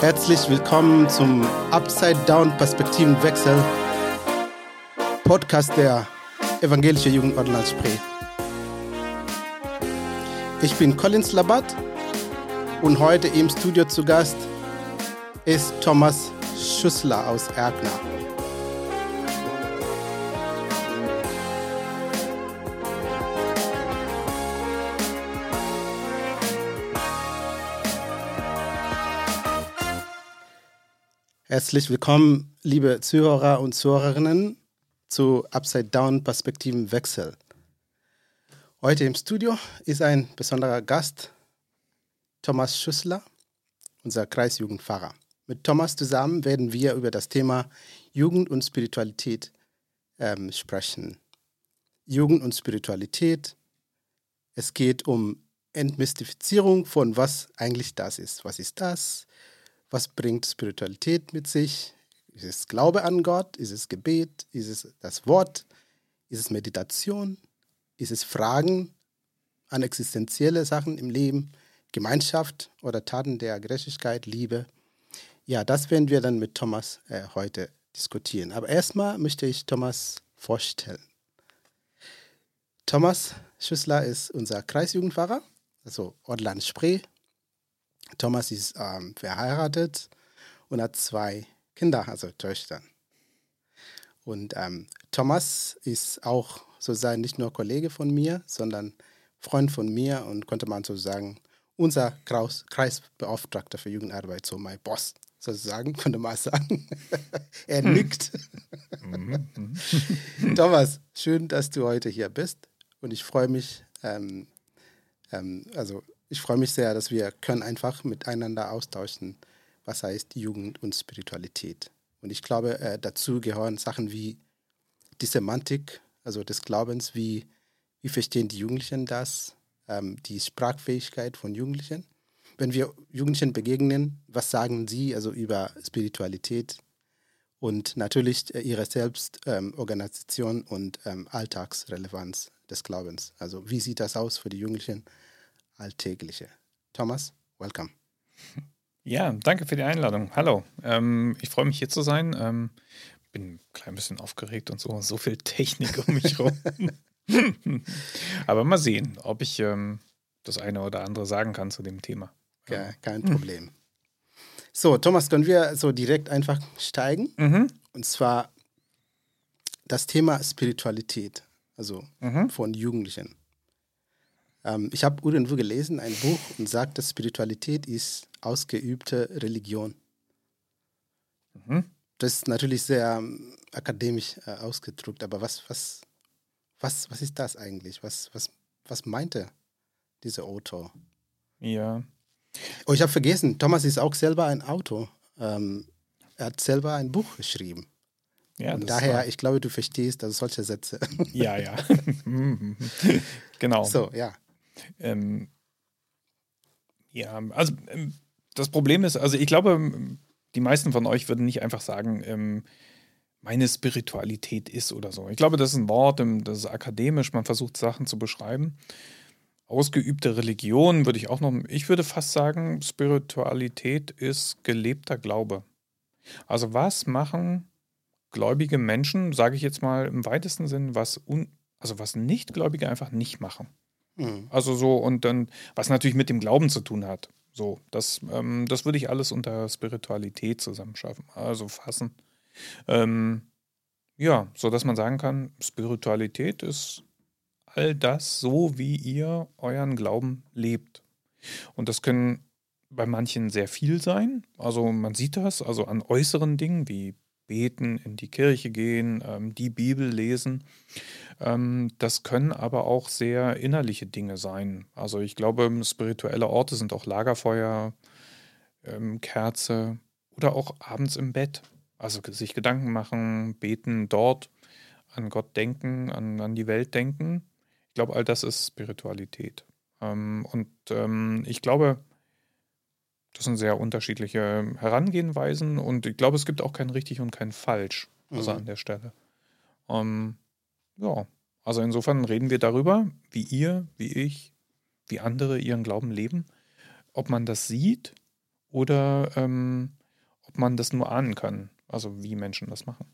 Herzlich willkommen zum Upside Down Perspektivenwechsel Podcast der Evangelische Jugend Ortland Spree. Ich bin Collins Labat und heute im Studio zu Gast ist Thomas Schüssler aus Erkner. Herzlich willkommen, liebe Zuhörer und Zuhörerinnen, zu Upside Down Perspektivenwechsel. Heute im Studio ist ein besonderer Gast, Thomas Schüssler, unser Kreisjugendpfarrer. Mit Thomas zusammen werden wir über das Thema Jugend und Spiritualität ähm, sprechen. Jugend und Spiritualität. Es geht um Entmystifizierung von was eigentlich das ist. Was ist das? Was bringt Spiritualität mit sich? Ist es Glaube an Gott? Ist es Gebet? Ist es das Wort? Ist es Meditation? Ist es Fragen an existenzielle Sachen im Leben? Gemeinschaft oder Taten der Gerechtigkeit, Liebe? Ja, das werden wir dann mit Thomas äh, heute diskutieren. Aber erstmal möchte ich Thomas vorstellen. Thomas Schüssler ist unser Kreisjugendpfarrer, also Ortland Spree, Thomas ist ähm, verheiratet und hat zwei Kinder, also Töchter. Und ähm, Thomas ist auch sozusagen nicht nur Kollege von mir, sondern Freund von mir und konnte man sozusagen unser Kreis Kreisbeauftragter für Jugendarbeit, so mein Boss sozusagen, könnte man sagen. er hm. nickt. Mhm, mhm. Thomas, schön, dass du heute hier bist und ich freue mich, ähm, ähm, also ich freue mich sehr, dass wir können einfach miteinander austauschen, was heißt Jugend und Spiritualität. Und ich glaube, äh, dazu gehören Sachen wie die Semantik, also des Glaubens, wie, wie verstehen die Jugendlichen das, ähm, die Sprachfähigkeit von Jugendlichen. Wenn wir Jugendlichen begegnen, was sagen sie also über Spiritualität und natürlich äh, ihre Selbstorganisation ähm, und ähm, Alltagsrelevanz des Glaubens. Also wie sieht das aus für die Jugendlichen? Alltägliche. Thomas, welcome. Ja, danke für die Einladung. Hallo, ähm, ich freue mich hier zu sein. Ähm, bin ein klein bisschen aufgeregt und so, so viel Technik um mich herum. Aber mal sehen, ob ich ähm, das eine oder andere sagen kann zu dem Thema. Ja, kein Problem. So, Thomas, können wir so direkt einfach steigen? Mhm. Und zwar das Thema Spiritualität, also mhm. von Jugendlichen. Ähm, ich habe irgendwo gelesen, ein Buch, und sagt, dass Spiritualität ist ausgeübte Religion. Mhm. Das ist natürlich sehr ähm, akademisch äh, ausgedrückt, aber was, was, was, was ist das eigentlich? Was, was, was meinte dieser Autor? Ja. Oh, ich habe vergessen, Thomas ist auch selber ein Autor. Ähm, er hat selber ein Buch geschrieben. Ja, Und daher, war... ich glaube, du verstehst also solche Sätze. Ja, ja. genau. So, ja. Ähm, ja, also ähm, das Problem ist, also ich glaube, die meisten von euch würden nicht einfach sagen, ähm, meine Spiritualität ist oder so. Ich glaube, das ist ein Wort, ähm, das ist akademisch, man versucht Sachen zu beschreiben. Ausgeübte Religion würde ich auch noch, ich würde fast sagen, Spiritualität ist gelebter Glaube. Also was machen gläubige Menschen, sage ich jetzt mal im weitesten Sinn, was un, also was Nichtgläubige einfach nicht machen. Mhm. Also so, und dann, was natürlich mit dem Glauben zu tun hat. So, das, ähm, das würde ich alles unter Spiritualität zusammenschaffen, also fassen. Ähm, ja, so dass man sagen kann, Spiritualität ist all das so, wie ihr euren Glauben lebt. Und das können bei manchen sehr viel sein. Also man sieht das, also an äußeren Dingen wie beten, in die Kirche gehen, ähm, die Bibel lesen. Ähm, das können aber auch sehr innerliche Dinge sein. Also ich glaube, spirituelle Orte sind auch Lagerfeuer, ähm, Kerze oder auch abends im Bett. Also sich Gedanken machen, beten dort, an Gott denken, an, an die Welt denken. Ich glaube, all das ist Spiritualität. Ähm, und ich glaube, das sind sehr unterschiedliche Herangehenweisen und ich glaube, es gibt auch kein richtig und kein falsch, also mhm. an der Stelle. Ähm, ja, Also insofern reden wir darüber, wie ihr, wie ich, wie andere ihren Glauben leben, ob man das sieht oder ähm, ob man das nur ahnen kann, also wie Menschen das machen.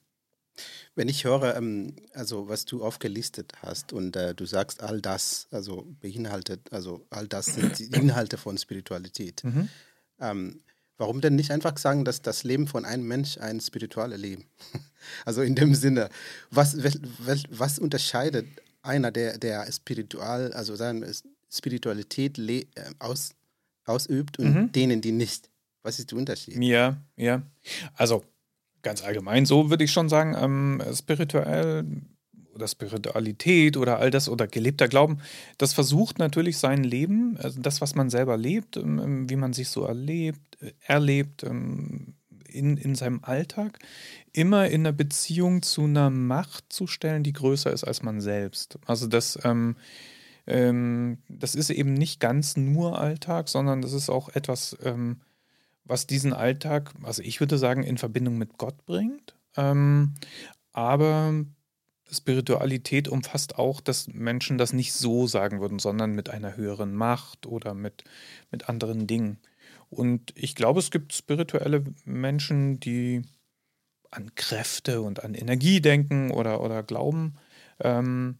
Wenn ich höre, ähm, also was du aufgelistet hast und äh, du sagst, all das, also beinhaltet, also all das sind die Inhalte von Spiritualität. Mhm. Ähm, warum denn nicht einfach sagen, dass das Leben von einem Mensch ein spirituelles Leben? also in dem Sinne, was, was, was unterscheidet einer, der, der spiritual, also seine Spiritualität äh, aus, ausübt und mhm. denen, die nicht? Was ist der Unterschied? Ja, ja. Also ganz allgemein so würde ich schon sagen, ähm, spirituell oder Spiritualität oder all das oder gelebter Glauben, das versucht natürlich sein Leben, also das, was man selber lebt, ähm, ähm, wie man sich so erlebt, äh, erlebt ähm, in, in seinem Alltag, immer in einer Beziehung zu einer Macht zu stellen, die größer ist als man selbst. Also das, ähm, ähm, das ist eben nicht ganz nur Alltag, sondern das ist auch etwas, ähm, was diesen Alltag, also ich würde sagen, in Verbindung mit Gott bringt. Aber Spiritualität umfasst auch, dass Menschen das nicht so sagen würden, sondern mit einer höheren Macht oder mit, mit anderen Dingen. Und ich glaube, es gibt spirituelle Menschen, die an Kräfte und an Energie denken oder, oder glauben. Ähm,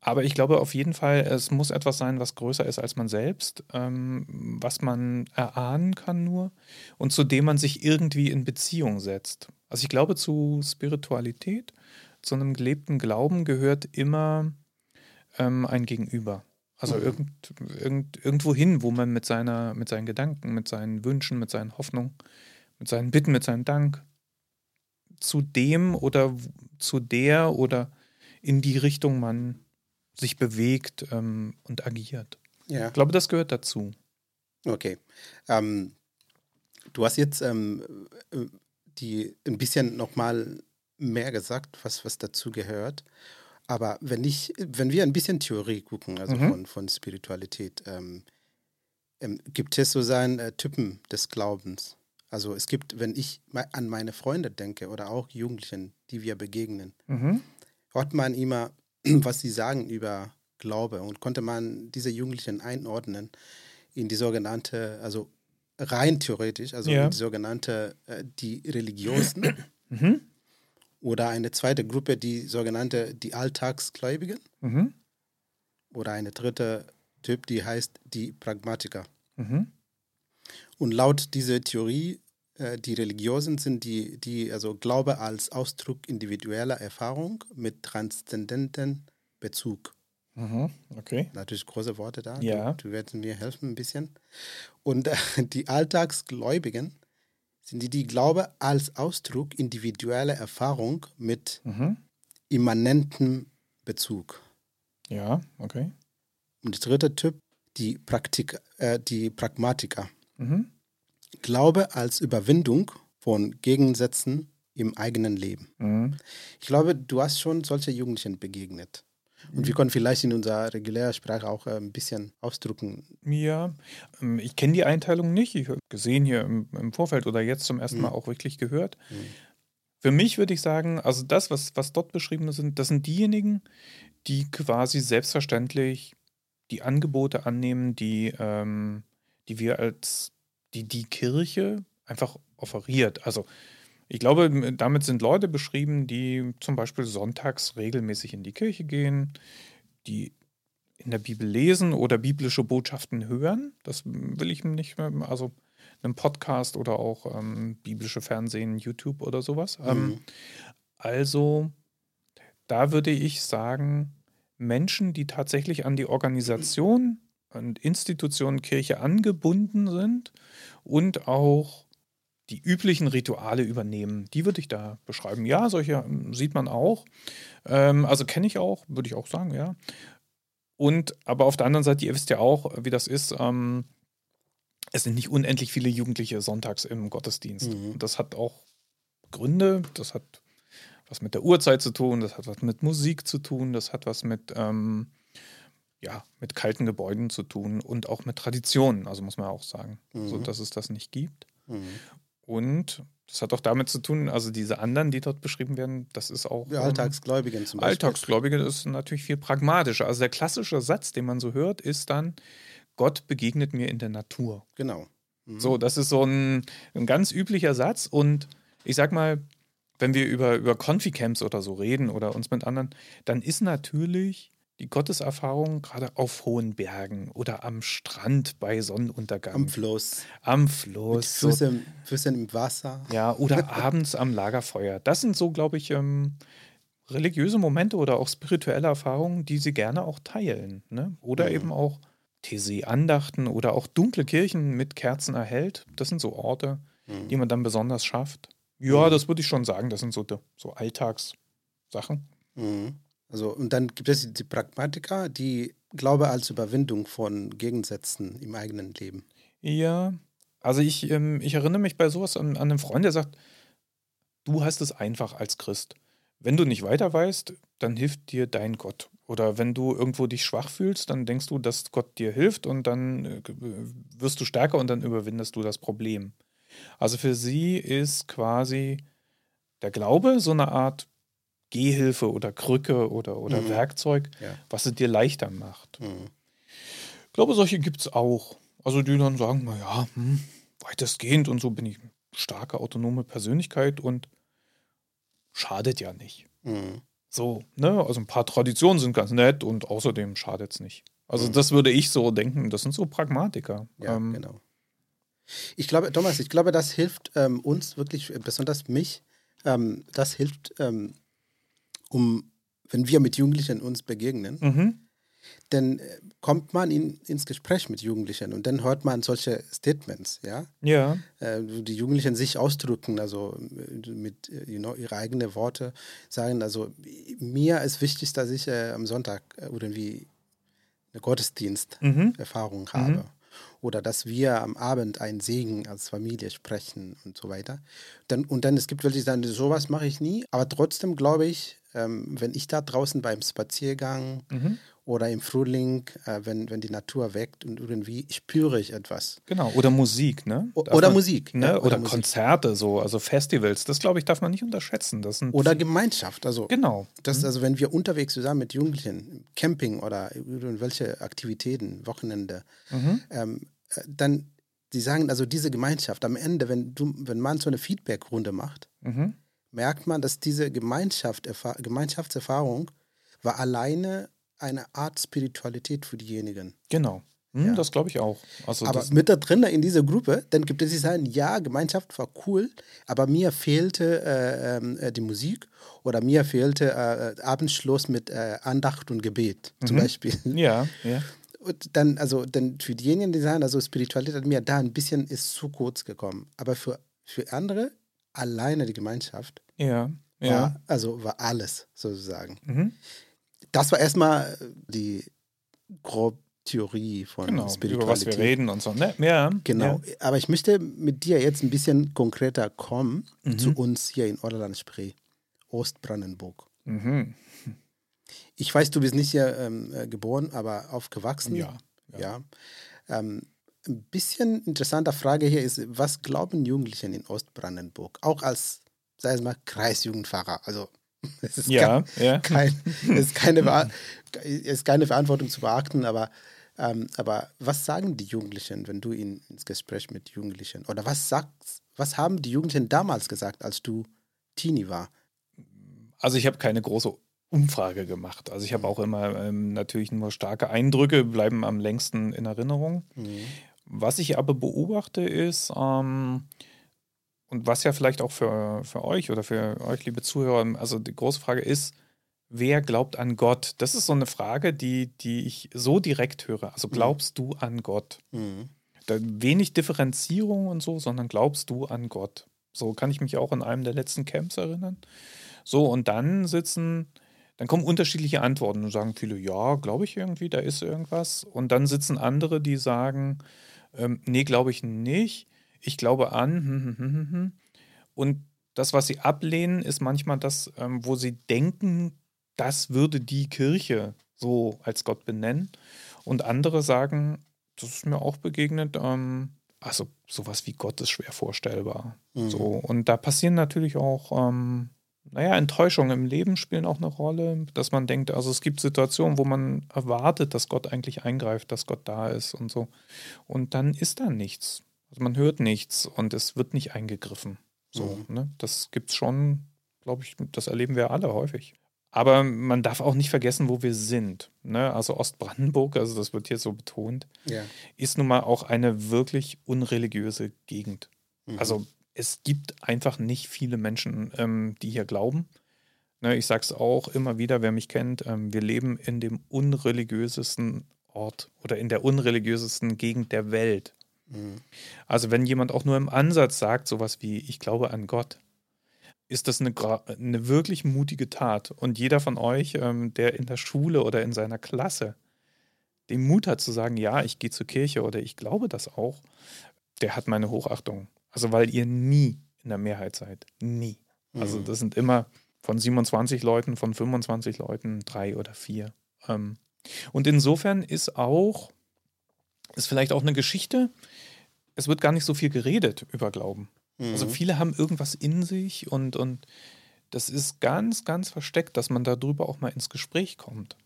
aber ich glaube auf jeden Fall, es muss etwas sein, was größer ist als man selbst, ähm, was man erahnen kann nur und zu dem man sich irgendwie in Beziehung setzt. Also ich glaube, zu Spiritualität, zu einem gelebten Glauben gehört immer ähm, ein Gegenüber. Also mhm. irgend, irgend, irgendwo hin, wo man mit, seiner, mit seinen Gedanken, mit seinen Wünschen, mit seinen Hoffnungen, mit seinen Bitten, mit seinem Dank zu dem oder zu der oder in die Richtung man sich bewegt ähm, und agiert. Ja. Ich glaube, das gehört dazu. Okay. Ähm, du hast jetzt ähm, äh, die ein bisschen nochmal mehr gesagt, was, was dazu gehört. Aber wenn ich, wenn wir ein bisschen Theorie gucken, also mhm. von, von Spiritualität, ähm, ähm, gibt es so seinen äh, Typen des Glaubens. Also es gibt, wenn ich an meine Freunde denke oder auch Jugendlichen, die wir begegnen, mhm. hört man immer was sie sagen über Glaube und konnte man diese Jugendlichen einordnen in die sogenannte, also rein theoretisch, also ja. in die sogenannte, äh, die Religiösen mhm. Oder eine zweite Gruppe, die sogenannte, die Alltagsgläubigen mhm. oder eine dritte Typ, die heißt die Pragmatiker. Mhm. Und laut dieser Theorie äh, die Religiösen sind die, die also Glaube als Ausdruck individueller Erfahrung mit transzendenten Bezug. Mhm, okay. Natürlich große Worte da. Ja. Du, du wirst mir helfen ein bisschen. Und äh, die Alltagsgläubigen sind die, die Glaube als Ausdruck individueller Erfahrung mit mhm. immanentem Bezug. Ja, okay. Und der dritte Typ, die, Praktik, äh, die Pragmatiker. Mhm. Glaube als Überwindung von Gegensätzen im eigenen Leben. Mhm. Ich glaube, du hast schon solche Jugendlichen begegnet. Und wir können vielleicht in unserer regulären Sprache auch äh, ein bisschen ausdrücken. Ja, ähm, ich kenne die Einteilung nicht. Ich habe gesehen hier im, im, Vorfeld oder jetzt zum ersten mhm. Mal auch wirklich gehört. Mhm. Für mich würde ich sagen, also das, was, was dort beschrieben sind, das sind diejenigen, die quasi selbstverständlich die Angebote annehmen, die, ähm, die wir als die die Kirche einfach offeriert. Also ich glaube, damit sind Leute beschrieben, die zum Beispiel sonntags regelmäßig in die Kirche gehen, die in der Bibel lesen oder biblische Botschaften hören. Das will ich nicht mehr, also einen Podcast oder auch ähm, biblische Fernsehen, YouTube oder sowas. Mhm. Ähm, also da würde ich sagen, Menschen, die tatsächlich an die Organisation und Institutionen Kirche angebunden sind und auch die üblichen Rituale übernehmen. Die würde ich da beschreiben. Ja, solche ähm, sieht man auch. Ähm, also kenne ich auch, würde ich auch sagen, ja. Und aber auf der anderen Seite, ihr wisst ja auch, wie das ist. Ähm, es sind nicht unendlich viele Jugendliche sonntags im Gottesdienst. Mhm. Das hat auch Gründe. Das hat was mit der Uhrzeit zu tun, das hat was mit Musik zu tun, das hat was mit ähm, ja, mit kalten Gebäuden zu tun und auch mit Traditionen, also muss man auch sagen, mhm. so dass es das nicht gibt. Mhm. Und Das hat auch damit zu tun, also diese anderen, die dort beschrieben werden, das ist auch. Die Alltagsgläubigen zum Beispiel. Alltagsgläubige ist natürlich viel pragmatischer. Also der klassische Satz, den man so hört, ist dann: Gott begegnet mir in der Natur. Genau. Mhm. So, das ist so ein, ein ganz üblicher Satz. Und ich sag mal, wenn wir über, über Confi-Camps oder so reden oder uns mit anderen, dann ist natürlich die Gotteserfahrung gerade auf hohen Bergen oder am Strand bei Sonnenuntergang. Am Fluss. Am Fluss. Mit Füßen, Füßen im Wasser. Ja, oder abends am Lagerfeuer. Das sind so, glaube ich, ähm, religiöse Momente oder auch spirituelle Erfahrungen, die sie gerne auch teilen. Ne? Oder mhm. eben auch These-Andachten oder auch dunkle Kirchen mit Kerzen erhält. Das sind so Orte, mhm. die man dann besonders schafft. Ja, mhm. das würde ich schon sagen. Das sind so, so Alltagssachen. Mhm. Also, und dann gibt es die Pragmatiker, die Glaube als Überwindung von Gegensätzen im eigenen Leben. Ja, also ich, ähm, ich erinnere mich bei sowas an, an einen Freund, der sagt, du hast es einfach als Christ. Wenn du nicht weiter weißt, dann hilft dir dein Gott. Oder wenn du irgendwo dich schwach fühlst, dann denkst du, dass Gott dir hilft und dann äh, wirst du stärker und dann überwindest du das Problem. Also für sie ist quasi der Glaube so eine Art Gehhilfe oder Krücke oder, oder mhm. Werkzeug, ja. was es dir leichter macht. Mhm. Ich glaube, solche gibt es auch. Also die dann sagen, naja, hm, weitestgehend und so bin ich eine starke autonome Persönlichkeit und schadet ja nicht. Mhm. So, ne? Also ein paar Traditionen sind ganz nett und außerdem schadet es nicht. Also mhm. das würde ich so denken, das sind so Pragmatiker. Ja, ähm, genau. Ich glaube, Thomas, ich glaube, das hilft ähm, uns wirklich, besonders mich, ähm, das hilft ähm, um, wenn wir mit Jugendlichen uns begegnen, mhm. dann äh, kommt man in, ins Gespräch mit Jugendlichen und dann hört man solche Statements, ja? Ja. Äh, die Jugendlichen sich ausdrücken, also äh, mit you know, ihre eigenen Worte sagen, also mir ist wichtig, dass ich äh, am Sonntag äh, irgendwie eine Gottesdiensterfahrung mhm. habe. Mhm oder dass wir am Abend einen Segen als Familie sprechen und so weiter. Dann, und dann, es gibt welche, die sagen, sowas mache ich nie, aber trotzdem glaube ich, ähm, wenn ich da draußen beim Spaziergang mhm. oder im Frühling, äh, wenn, wenn die Natur weckt und irgendwie spüre ich etwas. Genau, oder Musik, ne? O oder man, Musik. Ne? Ja, oder, oder Musik. Konzerte, so, also Festivals, das glaube ich, darf man nicht unterschätzen. Das sind oder Gemeinschaft, also. Genau. Das, mhm. Also wenn wir unterwegs zusammen mit Jugendlichen, Camping oder irgendwelche Aktivitäten, Wochenende, mhm. ähm, äh, dann, die sagen, also diese Gemeinschaft, am Ende, wenn du, wenn man so eine Feedback-Runde macht, mhm merkt man, dass diese Gemeinschaft, Gemeinschaftserfahrung war alleine eine Art Spiritualität für diejenigen. Genau. Hm, ja. Das glaube ich auch. Also aber mit da drin in dieser Gruppe, dann gibt es die sagen, ja, Gemeinschaft war cool, aber mir fehlte äh, ähm, äh, die Musik oder mir fehlte äh, Abendschluss mit äh, Andacht und Gebet zum mhm. Beispiel. Ja, ja. Und dann, also dann für diejenigen, die sagen, also Spiritualität hat mir da ein bisschen ist zu kurz gekommen. Aber für, für andere alleine die Gemeinschaft. Ja. ja. War, also war alles sozusagen. Mhm. Das war erstmal die grobe Theorie von genau, Spiritualität. Über was wir reden und so, ne? Ja. Genau. Ja. Aber ich möchte mit dir jetzt ein bisschen konkreter kommen mhm. zu uns hier in Orland-Spree, Ostbrandenburg. Mhm. Ich weiß, du bist nicht hier ähm, äh, geboren, aber aufgewachsen. Ja. Ja. ja. Ähm, ein bisschen interessante Frage hier ist, was glauben Jugendlichen in Ostbrandenburg? Auch als, sei es mal, Kreisjugendpfarrer. Also es ist, ja, kein, ja. Kein, es ist, keine, es ist keine Verantwortung zu beachten, aber, ähm, aber was sagen die Jugendlichen, wenn du in, ins Gespräch mit Jugendlichen oder was sagst, was haben die Jugendlichen damals gesagt, als du Teenie war? Also ich habe keine große Umfrage gemacht. Also ich habe auch immer ähm, natürlich nur starke Eindrücke, bleiben am längsten in Erinnerung. Mhm. Was ich aber beobachte ist, ähm, und was ja vielleicht auch für, für euch oder für euch, liebe Zuhörer, also die große Frage ist, wer glaubt an Gott? Das ist so eine Frage, die, die ich so direkt höre. Also mhm. glaubst mhm. du an Gott? Mhm. Da wenig Differenzierung und so, sondern glaubst du an Gott? So kann ich mich auch an einem der letzten Camps erinnern. So, und dann sitzen, dann kommen unterschiedliche Antworten und sagen viele, ja, glaube ich irgendwie, da ist irgendwas. Und dann sitzen andere, die sagen, ähm, nee, glaube ich nicht. Ich glaube an. Hm, hm, hm, und das, was sie ablehnen, ist manchmal das, ähm, wo sie denken, das würde die Kirche so als Gott benennen. Und andere sagen, das ist mir auch begegnet, ähm, Also sowas wie Gott ist schwer vorstellbar. Mhm. So, und da passieren natürlich auch, ähm, naja, Enttäuschungen im Leben spielen auch eine Rolle, dass man denkt, also es gibt Situationen, wo man erwartet, dass Gott eigentlich eingreift, dass Gott da ist und so. Und dann ist da nichts. Also man hört nichts und es wird nicht eingegriffen. So, mhm. ne? Das gibt's schon, glaube ich, das erleben wir alle häufig. Aber man darf auch nicht vergessen, wo wir sind. Ne? Also Ostbrandenburg, also das wird hier so betont, ja. ist nun mal auch eine wirklich unreligiöse Gegend. Mhm. Also es gibt einfach nicht viele Menschen, ähm, die hier glauben. Ne, ich sage es auch immer wieder, wer mich kennt, ähm, wir leben in dem unreligiösesten Ort oder in der unreligiösesten Gegend der Welt. Mhm. Also wenn jemand auch nur im Ansatz sagt, sowas wie, ich glaube an Gott, ist das eine, eine wirklich mutige Tat. Und jeder von euch, ähm, der in der Schule oder in seiner Klasse den Mut hat zu sagen, ja, ich gehe zur Kirche oder ich glaube das auch, der hat meine Hochachtung. Also weil ihr nie in der Mehrheit seid. Nie. Also mhm. das sind immer von 27 Leuten, von 25 Leuten drei oder vier. Ähm, und insofern ist auch, ist vielleicht auch eine Geschichte, es wird gar nicht so viel geredet über Glauben. Also mhm. Also viele haben irgendwas in sich und, und das ist ganz, ganz versteckt, dass man darüber auch mal ins Gespräch kommt.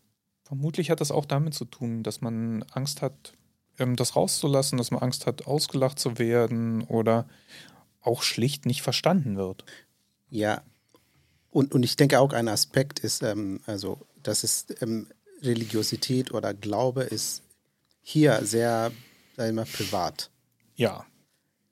Vermutlich hat das auch damit zu tun, dass man Angst hat, das rauszulassen, dass man Angst hat, ausgelacht zu werden oder auch schlicht nicht verstanden wird. Ja, und, und ich denke auch ein Aspekt ist, ähm, also, dass es ähm, Religiosität oder Glaube ist hier sehr, sag ich mal, privat. Ja.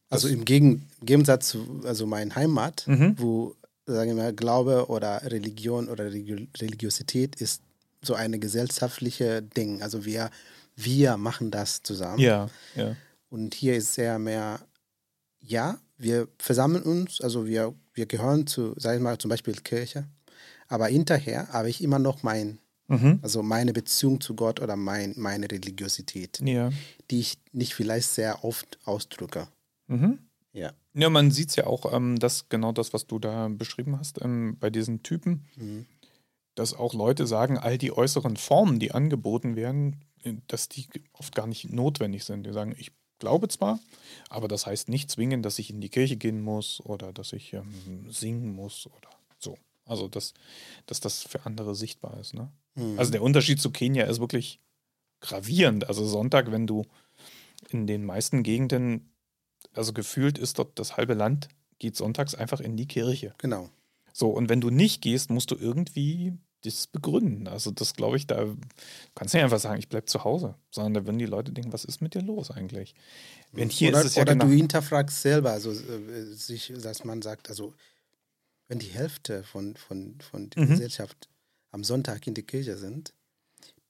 Also im Gegensatz zu also mein Heimat, mhm. wo, sagen wir mal, Glaube oder Religion oder Religiosität ist so eine gesellschaftliche Ding. Also wir, wir machen das zusammen. Ja, ja. Und hier ist sehr mehr, ja, wir versammeln uns, also wir, wir gehören zu, sagen wir mal, zum Beispiel Kirche, aber hinterher habe ich immer noch mein, mhm. also meine Beziehung zu Gott oder mein, meine Religiosität, ja. die ich nicht vielleicht sehr oft ausdrücke. Mhm. Ja. Ja, man sieht es ja auch, ähm, dass genau das, was du da beschrieben hast, ähm, bei diesen Typen, mhm. dass auch Leute sagen, all die äußeren Formen, die angeboten werden, dass die oft gar nicht notwendig sind. Die sagen, ich glaube zwar, aber das heißt nicht zwingend, dass ich in die Kirche gehen muss oder dass ich ähm, singen muss oder so. Also, dass, dass das für andere sichtbar ist. Ne? Mhm. Also, der Unterschied zu Kenia ist wirklich gravierend. Also, Sonntag, wenn du in den meisten Gegenden also gefühlt ist dort das halbe Land, geht sonntags einfach in die Kirche. Genau. So, und wenn du nicht gehst, musst du irgendwie das begründen. Also, das glaube ich, da kannst du nicht einfach sagen, ich bleibe zu Hause, sondern da würden die Leute denken, was ist mit dir los eigentlich? Wenn hier oder, ist es ja oder genau, du hinterfragst selber, also äh, sich, dass man sagt, also wenn die Hälfte von, von, von der mhm. Gesellschaft am Sonntag in die Kirche sind,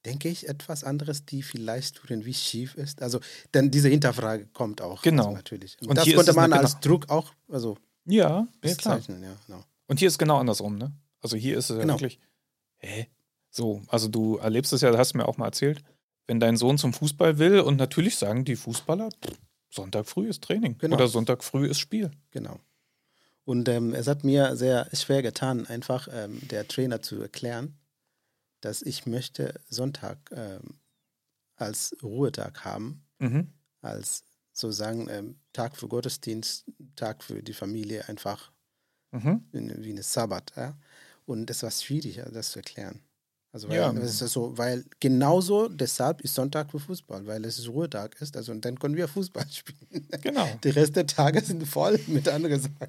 denke ich, etwas anderes, die vielleicht irgendwie schief ist. Also, denn diese Hinterfrage kommt auch. Genau. Also natürlich. Und, Und das konnte man als genau. Druck auch, also ja, ja klar. Ja, genau. Und hier ist genau andersrum, ne? Also hier ist es genau. ja wirklich, hä? So, also du erlebst es ja, das hast du mir auch mal erzählt, wenn dein Sohn zum Fußball will und natürlich sagen die Fußballer, Sonntag früh ist Training genau. oder Sonntag früh ist Spiel. Genau. Und ähm, es hat mir sehr schwer getan, einfach ähm, der Trainer zu erklären, dass ich möchte Sonntag ähm, als Ruhetag haben, mhm. als sozusagen ähm, Tag für Gottesdienst, Tag für die Familie, einfach mhm. wie eine Sabbat. Ja? Und es war schwierig, das zu erklären. Also weil, ja. es ist so, weil genauso deshalb ist Sonntag für Fußball, weil es Ruhetag ist. Also und dann können wir Fußball spielen. Genau. Die Rest der Tage sind voll mit anderen Sachen.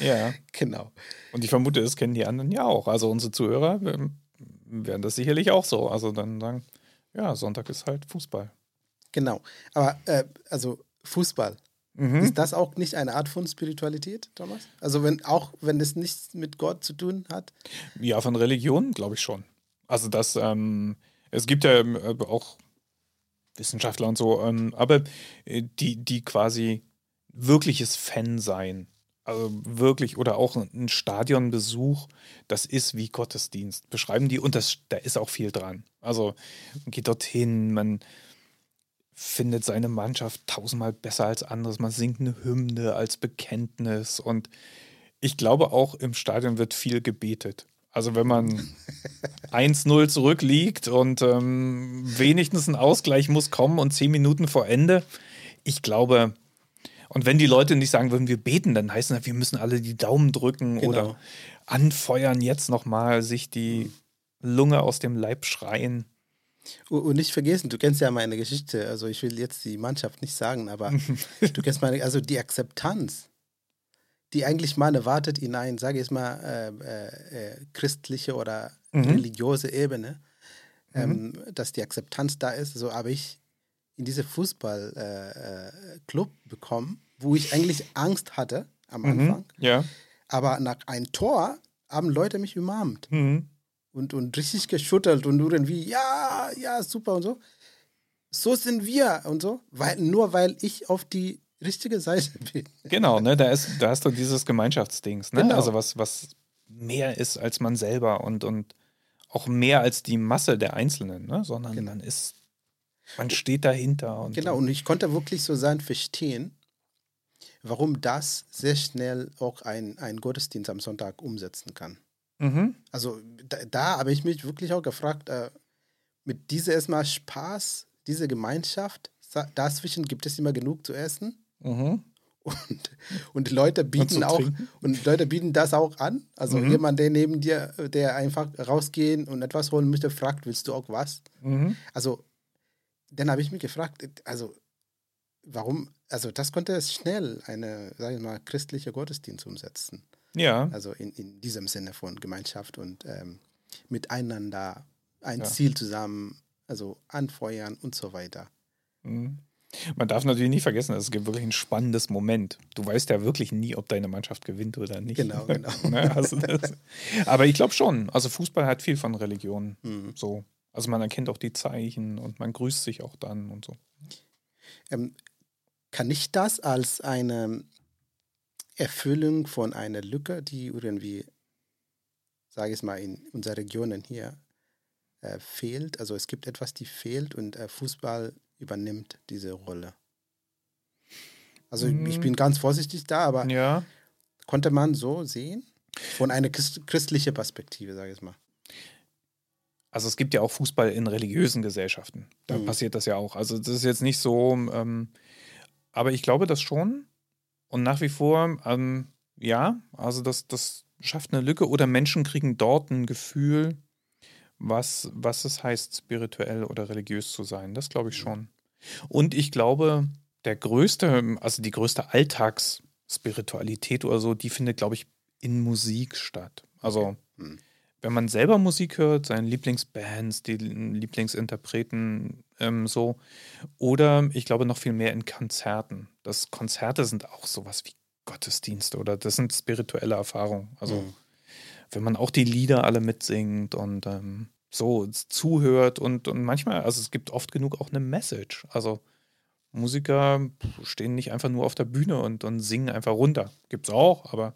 Ja. Genau. Und ich vermute, das kennen die anderen ja auch. Also unsere Zuhörer werden das sicherlich auch so. Also dann sagen, ja, Sonntag ist halt Fußball. Genau. Aber äh, also Fußball. Mhm. Ist das auch nicht eine Art von Spiritualität, Thomas? Also wenn auch wenn es nichts mit Gott zu tun hat? Ja, von Religion glaube ich schon. Also das, ähm, es gibt ja ähm, auch Wissenschaftler und so, ähm, aber äh, die, die quasi wirkliches Fan sein also wirklich, oder auch ein Stadionbesuch, das ist wie Gottesdienst, beschreiben die und das, da ist auch viel dran. Also man geht dorthin, man findet seine Mannschaft tausendmal besser als anderes, man singt eine Hymne als Bekenntnis und ich glaube auch im Stadion wird viel gebetet. Also wenn man 1-0 zurückliegt und ähm, wenigstens ein Ausgleich muss kommen und zehn Minuten vor Ende, ich glaube, Und wenn die Leute nicht sagen würden, wir beten, dann heißt das, wir müssen alle die Daumen drücken Genau. oder anfeuern, jetzt nochmal sich die Lunge aus dem Leib schreien. Und nicht vergessen, du kennst ja meine Geschichte, also ich will jetzt die Mannschaft nicht sagen, aber du kennst meine, also die Akzeptanz, die eigentlich man erwartet in ein, sage ich mal, äh, äh, äh, christliche oder Mhm. religiöse Ebene, ähm, dass die Akzeptanz da ist. So habe ich in diese Fußballclub äh, äh, bekommen, wo ich eigentlich Angst hatte am Anfang. Ja. Aber nach einem Tor haben Leute mich umarmt Mhm. Und, und richtig geschüttelt und irgendwie, ja, ja, super und so. So sind wir und so, weil, nur weil ich auf die richtige Seite bin. Genau, ne? Da, ist, da hast du dieses Gemeinschaftsdings, ne? Genau. Also was, was mehr ist als man selber und, und auch mehr als die Masse der Einzelnen, ne? Sondern man ist, man steht dahinter und Genau, und ich konnte wirklich so sein verstehen, warum das sehr schnell auch ein, ein Gottesdienst am Sonntag umsetzen kann. Mhm. Also da, da habe ich mich wirklich auch gefragt, äh, mit dieser erstmal Spaß, diese Gemeinschaft, dazwischen gibt es immer genug zu essen. Mhm. Und, und Leute bieten zu auch trinken. und Leute bieten das auch an. Also Mhm. jemand, der neben dir, der einfach rausgehen und etwas holen möchte, fragt, willst du auch was? Mhm. Also dann habe ich mich gefragt, also warum, also das konnte es schnell eine, sage ich mal, christliche Gottesdienst umsetzen. Ja. Also in, in diesem Sinne von Gemeinschaft und ähm, miteinander ein Ja. Ziel zusammen, also anfeuern und so weiter. Mhm. Man darf natürlich nicht vergessen, es gibt wirklich ein spannendes Moment. Du weißt ja wirklich nie, ob deine Mannschaft gewinnt oder nicht. Genau, genau. Ne, also aber ich glaube schon. Also Fußball hat viel von Religion. Mhm. So. Also man erkennt auch die Zeichen und man grüßt sich auch dann und so. Ähm, kann ich das als eine Erfüllung von einer Lücke, die irgendwie, sage ich mal, in unserer Regionen hier äh, fehlt? Also es gibt etwas, die fehlt und äh, Fußball übernimmt diese Rolle. Also ich Mhm. bin ganz vorsichtig da, aber Ja. konnte man so sehen? Von einer christ christlichen Perspektive, sage ich mal. Also es gibt ja auch Fußball in religiösen Gesellschaften. Da Mhm. passiert das ja auch. Also das ist jetzt nicht so, ähm, aber ich glaube das schon. Und nach wie vor, ähm, ja, also das, das schafft eine Lücke oder Menschen kriegen dort ein Gefühl, was, was es heißt, spirituell oder religiös zu sein. Das glaube ich schon. Und ich glaube, der größte, also die größte Alltagsspiritualität oder so, die findet, glaube ich, in Musik statt. Also Hm. Wenn man selber Musik hört, seine Lieblingsbands, die Lieblingsinterpreten, ähm, so. Oder ich glaube noch viel mehr in Konzerten. Das Konzerte sind auch sowas wie Gottesdienste oder das sind spirituelle Erfahrungen. Also Mhm. wenn man auch die Lieder alle mitsingt und ähm, so zuhört und, und manchmal, also es gibt oft genug auch eine Message. Also Musiker stehen nicht einfach nur auf der Bühne und, und singen einfach runter. Gibt's auch, aber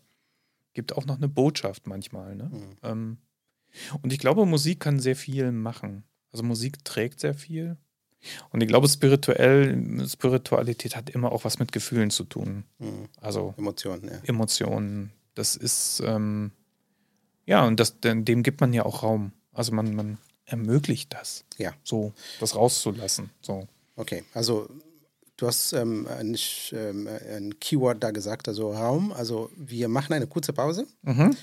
gibt auch noch eine Botschaft manchmal. Ne? Mhm. Ähm, und ich glaube, Musik kann sehr viel machen. Also Musik trägt sehr viel. Und ich glaube, spirituell, Spiritualität hat immer auch was mit Gefühlen zu tun. Mhm. Also Emotionen, ja. Emotionen. Das ist, ähm, ja, und das, dem gibt man ja auch Raum. Also man, man ermöglicht das. Ja. So, das rauszulassen. So. Okay, also du hast ähm, ein, ähm, ein Keyword da gesagt, also Raum. Also wir machen eine kurze Pause Mhm.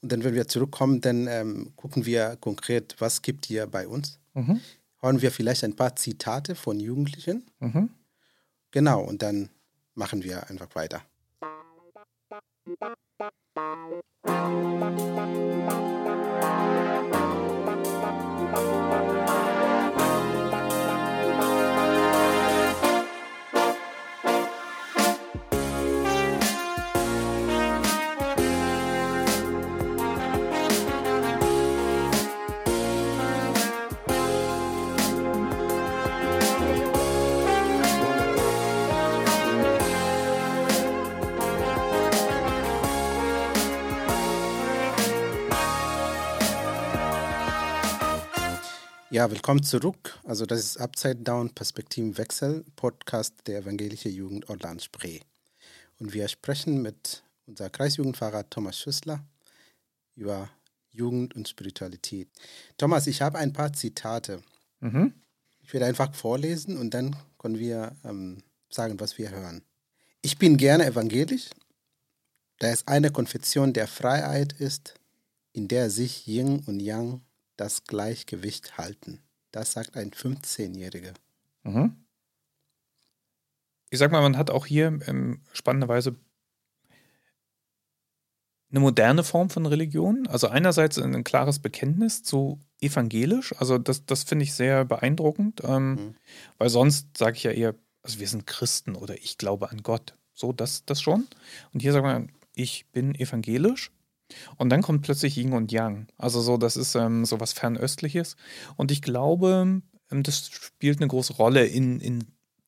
Und dann, wenn wir zurückkommen, dann ähm, gucken wir konkret, was gibt hier bei uns. Mhm. Hören wir vielleicht ein paar Zitate von Jugendlichen. Mhm. Genau, und dann machen wir einfach weiter. Ja, willkommen zurück. Also das ist Upside Down Perspektivenwechsel, Podcast der Evangelische Jugend Orland Spree. Und wir sprechen mit unser Kreisjugendpfarrer Thomas Schüssler über Jugend und Spiritualität. Thomas, ich habe ein paar Zitate. Mhm. Ich werde einfach vorlesen und dann können wir ähm, sagen, was wir hören. Ich bin gerne evangelisch, da es eine Konfession der Freiheit ist, in der sich Yin und Yang das Gleichgewicht halten. Das sagt ein 15-Jähriger. Mhm. Ich sag mal, man hat auch hier ähm, spannenderweise eine moderne Form von Religion. Also einerseits ein klares Bekenntnis zu evangelisch. Also das, das finde ich sehr beeindruckend, ähm, mhm. weil sonst sage ich ja eher, also wir sind Christen oder ich glaube an Gott. So, das, das schon. Und hier sagt man, ich bin evangelisch. Und dann kommt plötzlich Yin und Yang. Also so, das ist ähm, so was Fernöstliches. Und ich glaube, ähm, das spielt eine große Rolle in, in,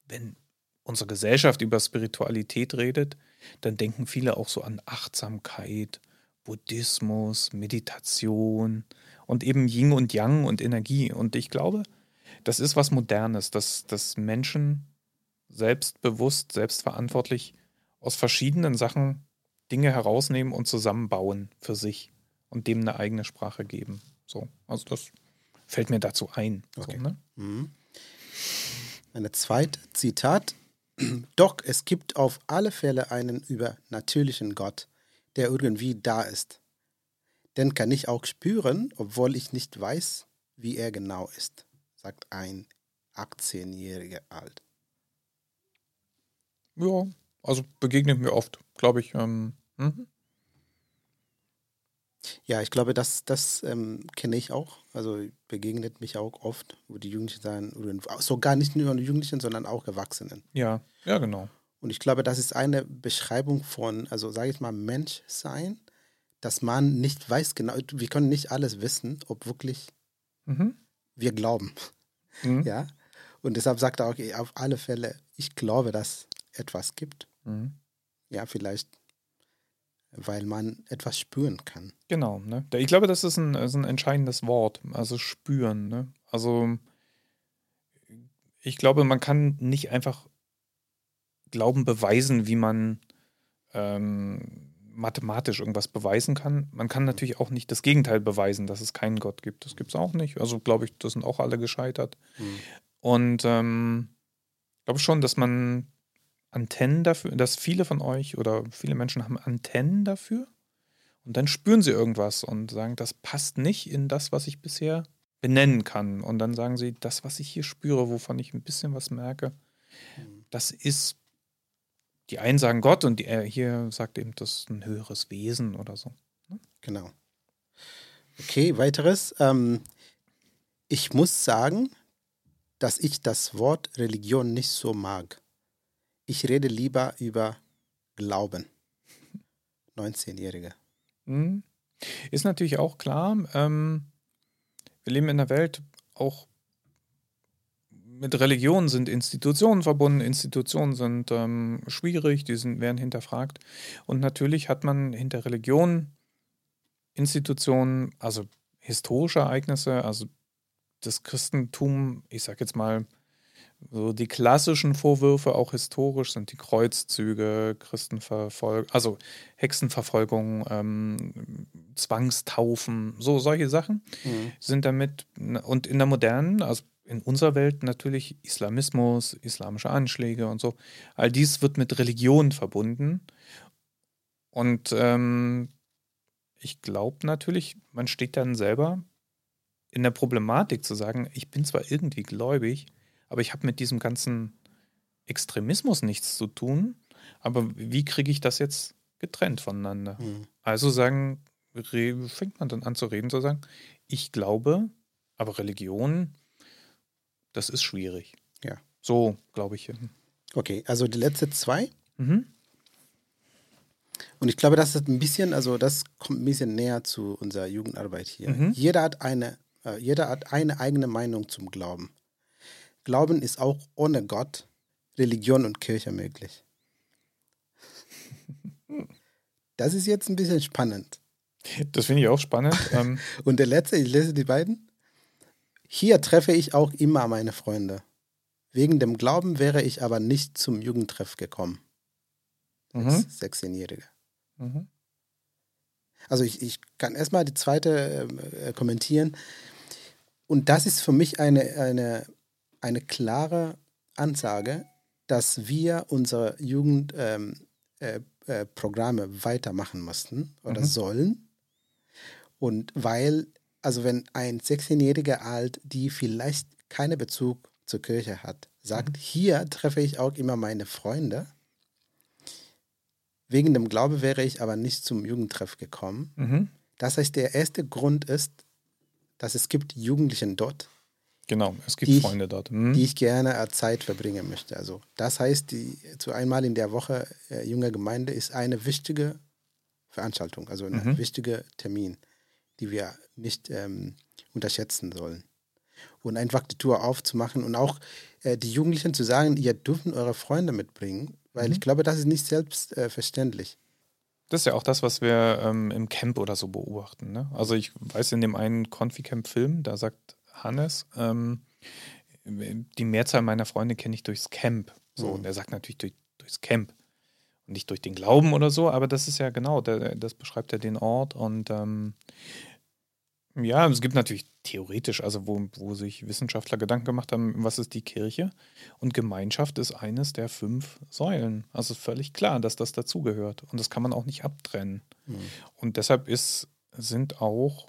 wenn unsere Gesellschaft über Spiritualität redet, dann denken viele auch so an Achtsamkeit, Buddhismus, Meditation und eben Yin und Yang und Energie. Und ich glaube, das ist was Modernes, dass, dass Menschen selbstbewusst, selbstverantwortlich aus verschiedenen Sachen Dinge herausnehmen und zusammenbauen für sich und dem eine eigene Sprache geben. So, also das fällt mir dazu ein. Okay. So, ne? mhm. Eine zweite Zitat. Doch es gibt auf alle Fälle einen übernatürlichen Gott, der irgendwie da ist. Den kann ich auch spüren, obwohl ich nicht weiß, wie er genau ist, sagt ein 18-Jähriger alt. Ja, also begegnet mir oft, glaube ich. Ähm, mhm. Ja, ich glaube, das, das ähm, kenne ich auch. Also begegnet mich auch oft, wo die Jugendlichen sagen, sogar nicht nur die Jugendlichen, sondern auch Erwachsenen. Ja, ja, genau. Und ich glaube, das ist eine Beschreibung von, also sage ich mal, Menschsein, dass man nicht weiß genau, wir können nicht alles wissen, ob wirklich mhm. wir glauben. Mhm. Ja. Und deshalb sagt er auch, auf alle Fälle, ich glaube, dass etwas gibt. Mhm. Ja, vielleicht weil man etwas spüren kann. Genau, ne? Ich glaube, das ist ein, ist ein entscheidendes Wort, also spüren. Ne? Also ich glaube, man kann nicht einfach Glauben beweisen, wie man ähm, mathematisch irgendwas beweisen kann. Man kann natürlich auch nicht das Gegenteil beweisen, dass es keinen Gott gibt. Das gibt es auch nicht. Also glaube ich, das sind auch alle gescheitert. Mhm. Und ähm, glaube schon, dass man Antennen dafür, dass viele von euch oder viele Menschen haben Antennen dafür und dann spüren sie irgendwas und sagen, das passt nicht in das, was ich bisher benennen kann. Und dann sagen sie, das, was ich hier spüre, wovon ich ein bisschen was merke, das ist, die einen sagen Gott und die, er hier sagt eben, das ist ein höheres Wesen oder so. Ne? Genau. Okay, weiteres. Ähm, ich muss sagen, dass ich das Wort Religion nicht so mag. Ich rede lieber über Glauben. 19-Jährige. Hm. Ist natürlich auch klar, ähm, wir leben in einer Welt auch mit Religionen sind Institutionen verbunden, Institutionen sind ähm, schwierig, die sind, werden hinterfragt. Und natürlich hat man hinter Religionen Institutionen, also historische Ereignisse, also das Christentum, ich sag jetzt mal, so die klassischen Vorwürfe, auch historisch, sind die Kreuzzüge, Christenverfolgung, also Hexenverfolgung, ähm, Zwangstaufen, so solche Sachen mhm. sind damit und in der modernen, also in unserer Welt natürlich Islamismus, islamische Anschläge und so. All dies wird mit Religion verbunden. Und ähm, ich glaube natürlich, man steht dann selber in der Problematik zu sagen, ich bin zwar irgendwie gläubig, aber ich habe mit diesem ganzen Extremismus nichts zu tun. Aber wie kriege ich das jetzt getrennt voneinander? Mhm. Also sagen, fängt man dann an zu reden, zu sagen, ich glaube, aber Religion, das ist schwierig. Ja. So, glaube ich. Okay, also die letzte zwei. Mhm. Und ich glaube, das ist ein bisschen, also das kommt ein bisschen näher zu unserer Jugendarbeit hier. Mhm. Jeder hat eine, äh, jeder hat eine eigene Meinung zum Glauben. Glauben ist auch ohne Gott, Religion und Kirche möglich. Das ist jetzt ein bisschen spannend. Das finde ich auch spannend. Ähm. und der letzte, ich lese die beiden. Hier treffe ich auch immer meine Freunde. Wegen dem Glauben wäre ich aber nicht zum Jugendtreff gekommen. Mhm. 16-Jährige. Mhm. Also ich, ich kann erstmal die zweite äh, kommentieren. Und das ist für mich eine, eine eine klare Ansage, dass wir unsere Jugendprogramme ähm, äh, äh, weitermachen mussten oder mhm. sollen. Und weil, also wenn ein 16-Jähriger alt, die vielleicht keinen Bezug zur Kirche hat, sagt, mhm. hier treffe ich auch immer meine Freunde. Wegen dem Glaube wäre ich aber nicht zum Jugendtreff gekommen. Mhm. Das heißt, der erste Grund ist, dass es gibt Jugendlichen dort. Genau, es gibt Freunde ich, dort. Mhm. Die ich gerne Zeit verbringen möchte. Also das heißt, die zu einmal in der Woche äh, junge Gemeinde ist eine wichtige Veranstaltung, also ein mhm. wichtiger Termin, die wir nicht ähm, unterschätzen sollen. Und einfach die Tour aufzumachen und auch äh, die Jugendlichen zu sagen, ihr dürfen eure Freunde mitbringen, weil mhm. ich glaube, das ist nicht selbstverständlich. Das ist ja auch das, was wir ähm, im Camp oder so beobachten. Ne? Also ich weiß in dem einen Confi-Camp-Film, da sagt Hannes, ähm, die Mehrzahl meiner Freunde kenne ich durchs Camp. So, mhm. und er sagt natürlich durch, durchs Camp. Und nicht durch den Glauben oder so, aber das ist ja genau, der, das beschreibt ja den Ort. Und ähm, ja, es gibt natürlich theoretisch, also wo, wo sich Wissenschaftler Gedanken gemacht haben, was ist die Kirche? Und Gemeinschaft ist eines der fünf Säulen. Also ist völlig klar, dass das dazugehört. Und das kann man auch nicht abtrennen. Mhm. Und deshalb ist, sind auch,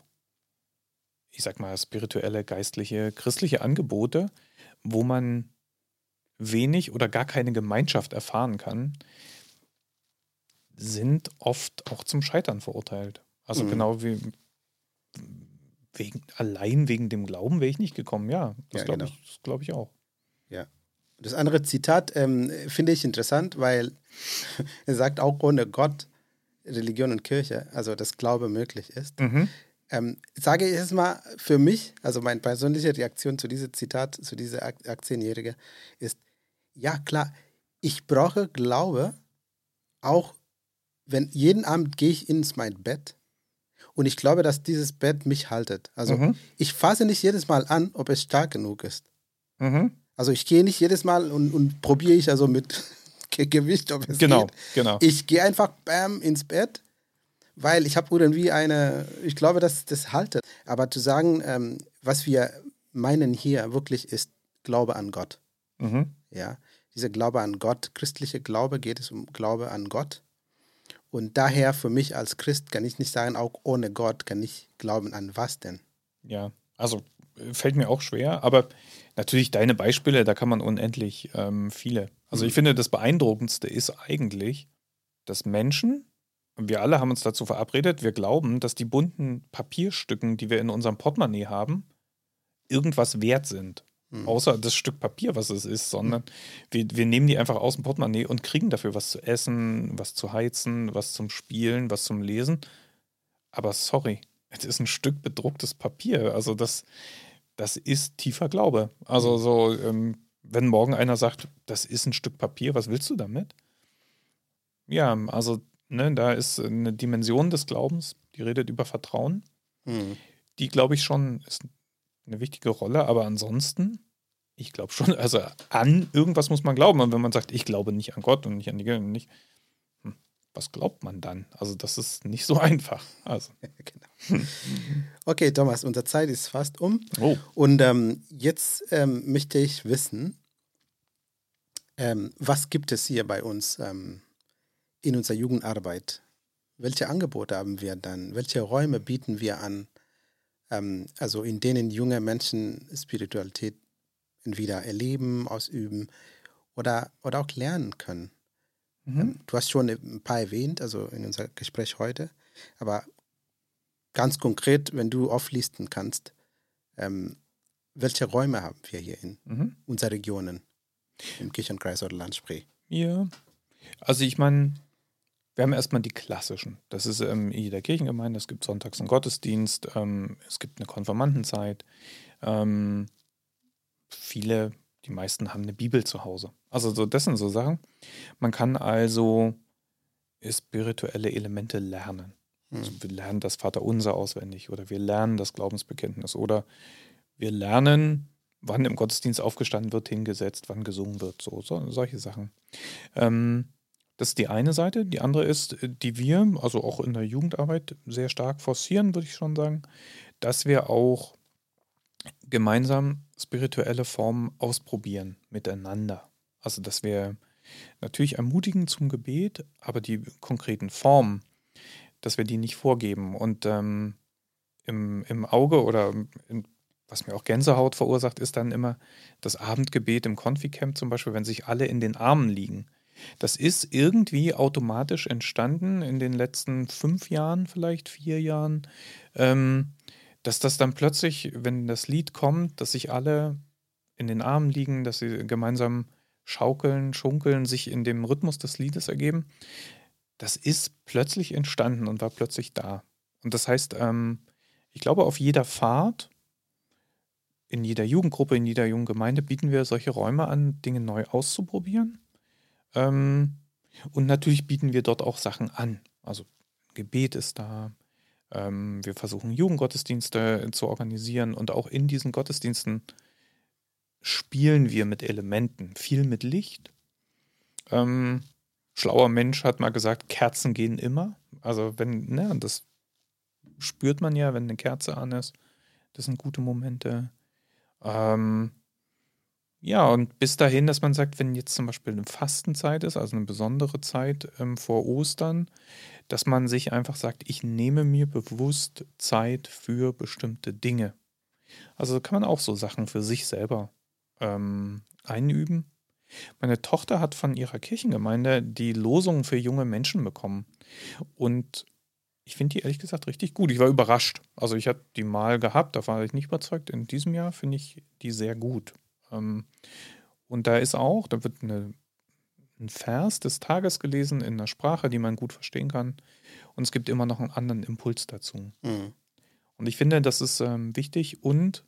ich sag mal, spirituelle, geistliche, christliche Angebote, wo man wenig oder gar keine Gemeinschaft erfahren kann, sind oft auch zum Scheitern verurteilt. Also mhm. genau wie wegen, allein wegen dem Glauben wäre ich nicht gekommen. Ja, das ja, glaube genau. ich, glaub ich auch. Ja. Das andere Zitat ähm, finde ich interessant, weil er sagt auch ohne Gott Religion und Kirche, also das Glaube möglich ist. Mhm. Ähm, sage ich es mal für mich, also meine persönliche Reaktion zu diesem Zitat, zu dieser 18-Jährige ist, ja klar, ich brauche Glaube, auch wenn jeden Abend gehe ich ins mein Bett und ich glaube, dass dieses Bett mich haltet. Also mhm. ich fasse nicht jedes Mal an, ob es stark genug ist. Mhm. Also ich gehe nicht jedes Mal und, und probiere ich also mit Gewicht, ob es genau, geht. Genau. Ich gehe einfach bam ins Bett, weil ich habe irgendwie eine, ich glaube, dass das haltet. Aber zu sagen, ähm, was wir meinen hier wirklich ist Glaube an Gott. Mhm. Ja, dieser Glaube an Gott, christliche Glaube geht es um Glaube an Gott. Und daher für mich als Christ kann ich nicht sagen, auch ohne Gott kann ich glauben an was denn. Ja, also äh, fällt mir auch schwer, aber natürlich deine Beispiele, da kann man unendlich ähm, viele. Also mhm. ich finde, das Beeindruckendste ist eigentlich, dass Menschen, wir alle haben uns dazu verabredet, wir glauben, dass die bunten Papierstücken, die wir in unserem Portemonnaie haben, irgendwas wert sind. Mhm. Außer das Stück Papier, was es ist, sondern mhm. wir, wir nehmen die einfach aus dem Portemonnaie und kriegen dafür was zu essen, was zu heizen, was zum Spielen, was zum Lesen. Aber sorry, es ist ein Stück bedrucktes Papier. Also das, das ist tiefer Glaube. Also mhm. so, ähm, wenn morgen einer sagt, das ist ein Stück Papier, was willst du damit? Ja, also ne, da ist eine Dimension des Glaubens, die redet über Vertrauen. Mhm. Die, glaube ich, schon ist eine wichtige Rolle, aber ansonsten, ich glaube schon, also an irgendwas muss man glauben. Und wenn man sagt, ich glaube nicht an Gott und nicht an die Kirche, nicht, hm, was glaubt man dann? Also das ist nicht so einfach. Also. genau. Okay, Thomas, unsere Zeit ist fast um. Oh. Und ähm, jetzt ähm, möchte ich wissen, ähm, was gibt es hier bei uns ähm, in unserer Jugendarbeit? Welche Angebote haben wir dann? Welche Räume bieten wir an? ähm, also in denen junge Menschen Spiritualität entweder erleben, ausüben oder, oder auch lernen können. Mhm. Ähm, du hast schon ein paar erwähnt, also in unserem Gespräch heute, aber ganz konkret, wenn du auflisten kannst, ähm, welche Räume haben wir hier in mhm. unseren Regionen, im Kirchenkreis oder Landspree? Ja, also ich meine, wir haben erstmal die klassischen. Das ist ähm, in jeder Kirchengemeinde. Es gibt sonntags einen Gottesdienst, ähm, es gibt eine Konfirmandenzeit. Ähm, viele, die meisten haben eine Bibel zu Hause. Also so, das sind so Sachen. Man kann also spirituelle Elemente lernen. Hm. Also wir lernen das Vaterunser auswendig oder wir lernen das Glaubensbekenntnis oder wir lernen, wann im Gottesdienst aufgestanden wird, hingesetzt, wann gesungen wird, so, so solche Sachen. Ähm, das ist die eine Seite. Die andere ist, äh, die wir, also auch in der Jugendarbeit, sehr stark forcieren, würde ich schon sagen, dass wir auch gemeinsam spirituelle Formen ausprobieren miteinander. Also, dass wir natürlich ermutigen zum Gebet, aber die konkreten Formen, dass wir die nicht vorgeben. Und ähm, im, im Auge oder in, was mir auch Gänsehaut verursacht, ist dann immer das Abendgebet im Confi-Camp zum Beispiel, wenn sich alle in den Armen liegen. Das ist irgendwie automatisch entstanden in den letzten fünf Jahren, vielleicht vier Jahren, ähm, dass das dann plötzlich, wenn das Lied kommt, dass sich alle in den Armen liegen, dass sie gemeinsam schaukeln, schunkeln, sich in dem Rhythmus des Liedes ergeben. Das ist plötzlich entstanden und war plötzlich da. Und das heißt, ähm, ich glaube, auf jeder Fahrt, in jeder Jugendgruppe, in jeder jungen Gemeinde bieten wir solche Räume an, Dinge neu auszuprobieren. Ähm, und natürlich bieten wir dort auch Sachen an. Also Gebet ist da. Ähm, wir versuchen Jugendgottesdienste zu organisieren und auch in diesen Gottesdiensten spielen wir mit Elementen, viel mit Licht. Ähm, schlauer Mensch hat mal gesagt, Kerzen gehen immer. Also wenn, ne, das spürt man ja, wenn eine Kerze an ist. Das sind gute Momente. Ähm, ja, und bis dahin, dass man sagt, wenn jetzt zum Beispiel eine Fastenzeit ist, also eine besondere Zeit ähm, vor Ostern, dass man sich einfach sagt, ich nehme mir bewusst Zeit für bestimmte Dinge. Also kann man auch so Sachen für sich selber ähm, einüben. Meine Tochter hat von ihrer Kirchengemeinde die Losung für junge Menschen bekommen. Und ich finde die ehrlich gesagt richtig gut. Ich war überrascht. Also ich hatte die mal gehabt, da war ich nicht überzeugt. In diesem Jahr finde ich die sehr gut. Ähm, und da ist auch, da wird eine, ein Vers des Tages gelesen in einer Sprache, die man gut verstehen kann. Und es gibt immer noch einen anderen Impuls dazu. Mhm. Und ich finde, das ist ähm, wichtig und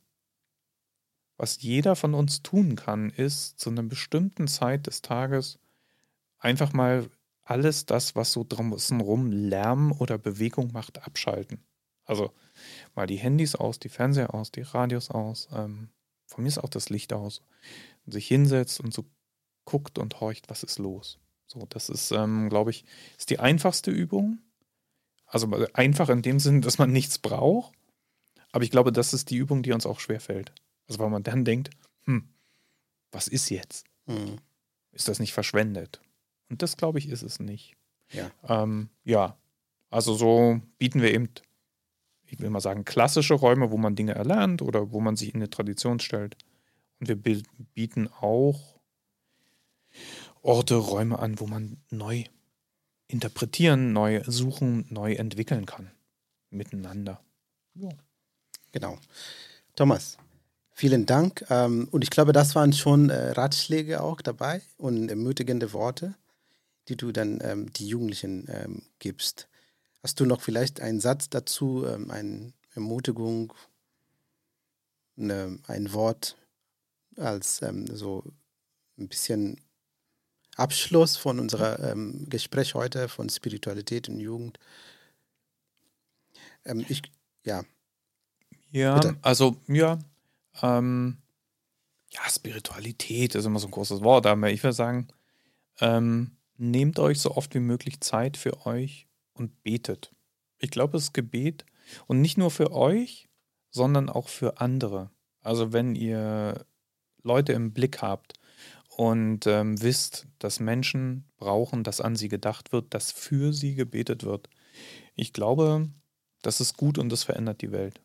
was jeder von uns tun kann, ist zu einer bestimmten Zeit des Tages einfach mal alles das, was so draußen rum Lärm oder Bewegung macht, abschalten. Also mal die Handys aus, die Fernseher aus, die Radios aus, ähm, von mir ist auch das Licht aus. Sich hinsetzt und so guckt und horcht, was ist los. So, das ist, ähm, glaube ich, ist die einfachste Übung. Also einfach in dem Sinn, dass man nichts braucht. Aber ich glaube, das ist die Übung, die uns auch schwerfällt. Also weil man dann denkt, hm, was ist jetzt? Mhm. Ist das nicht verschwendet? Und das, glaube ich, ist es nicht. Ja. Ähm, ja, also so bieten wir eben, ich will mal sagen, klassische Räume, wo man Dinge erlernt oder wo man sich in eine Tradition stellt. Und wir bieten auch Orte, Räume an, wo man neu interpretieren, neu suchen, neu entwickeln kann. Miteinander. Ja. Genau. Thomas, Vielen Dank. Ähm, und ich glaube, das waren schon äh, Ratschläge auch dabei und ermutigende Worte, die du dann ähm, die Jugendlichen ähm, gibst. Hast du noch vielleicht einen Satz dazu, eine Ermutigung, eine, ein Wort als so ein bisschen Abschluss von unserem Gespräch heute von Spiritualität und Jugend? ich, ja. Ja, Bitte. also ja, ähm, ja, Spiritualität ist immer so ein großes Wort, aber ich würde sagen, ähm, nehmt euch so oft wie möglich Zeit für euch und betet. Ich glaube, es ist Gebet und nicht nur für euch, sondern auch für andere. Also wenn ihr Leute im Blick habt und ähm, wisst, dass Menschen brauchen, dass an sie gedacht wird, dass für sie gebetet wird. Ich glaube, das ist gut und das verändert die Welt.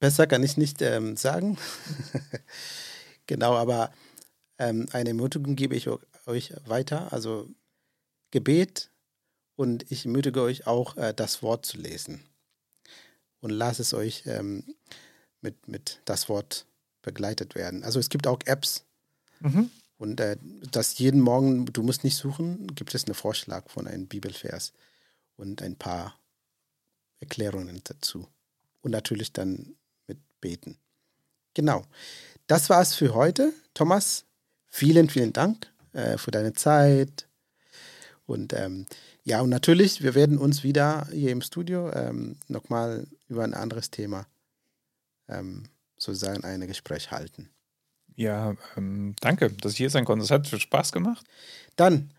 Besser kann ich nicht ähm, sagen. genau, aber ähm, eine Ermutigung gebe ich euch weiter. Also Gebet und ich ermutige euch auch, äh, das Wort zu lesen. Und lasst es euch ähm, mit, mit das Wort begleitet werden. Also es gibt auch Apps. Mhm. Und äh, das jeden Morgen, du musst nicht suchen, gibt es einen Vorschlag von einem Bibelvers und ein paar Erklärungen dazu. Und natürlich dann beten. Genau. Das war's für heute. Thomas, vielen, vielen Dank äh, für deine Zeit. Und ähm, ja, und natürlich, wir werden uns wieder hier im Studio ähm, nochmal über ein anderes Thema ähm, sozusagen ein Gespräch halten. Ja, ähm, danke, dass ich hier sein konnte. Es hat viel Spaß gemacht. Dann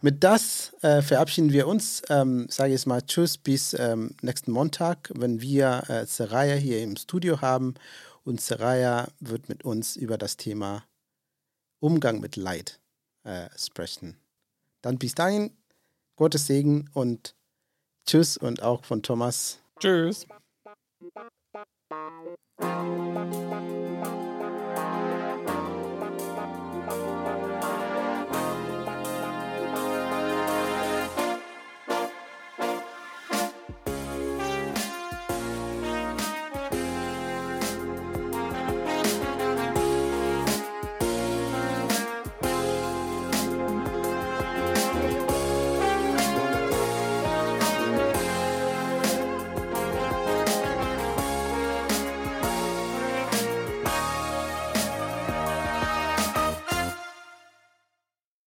mit das äh, verabschieden wir uns. Ähm, Sage ich mal Tschüss bis ähm, nächsten Montag, wenn wir äh, Seraya hier im Studio haben und Seraya wird mit uns über das Thema Umgang mit Leid äh, sprechen. Dann bis dahin, Gottes Segen und Tschüss und auch von Thomas. Tschüss.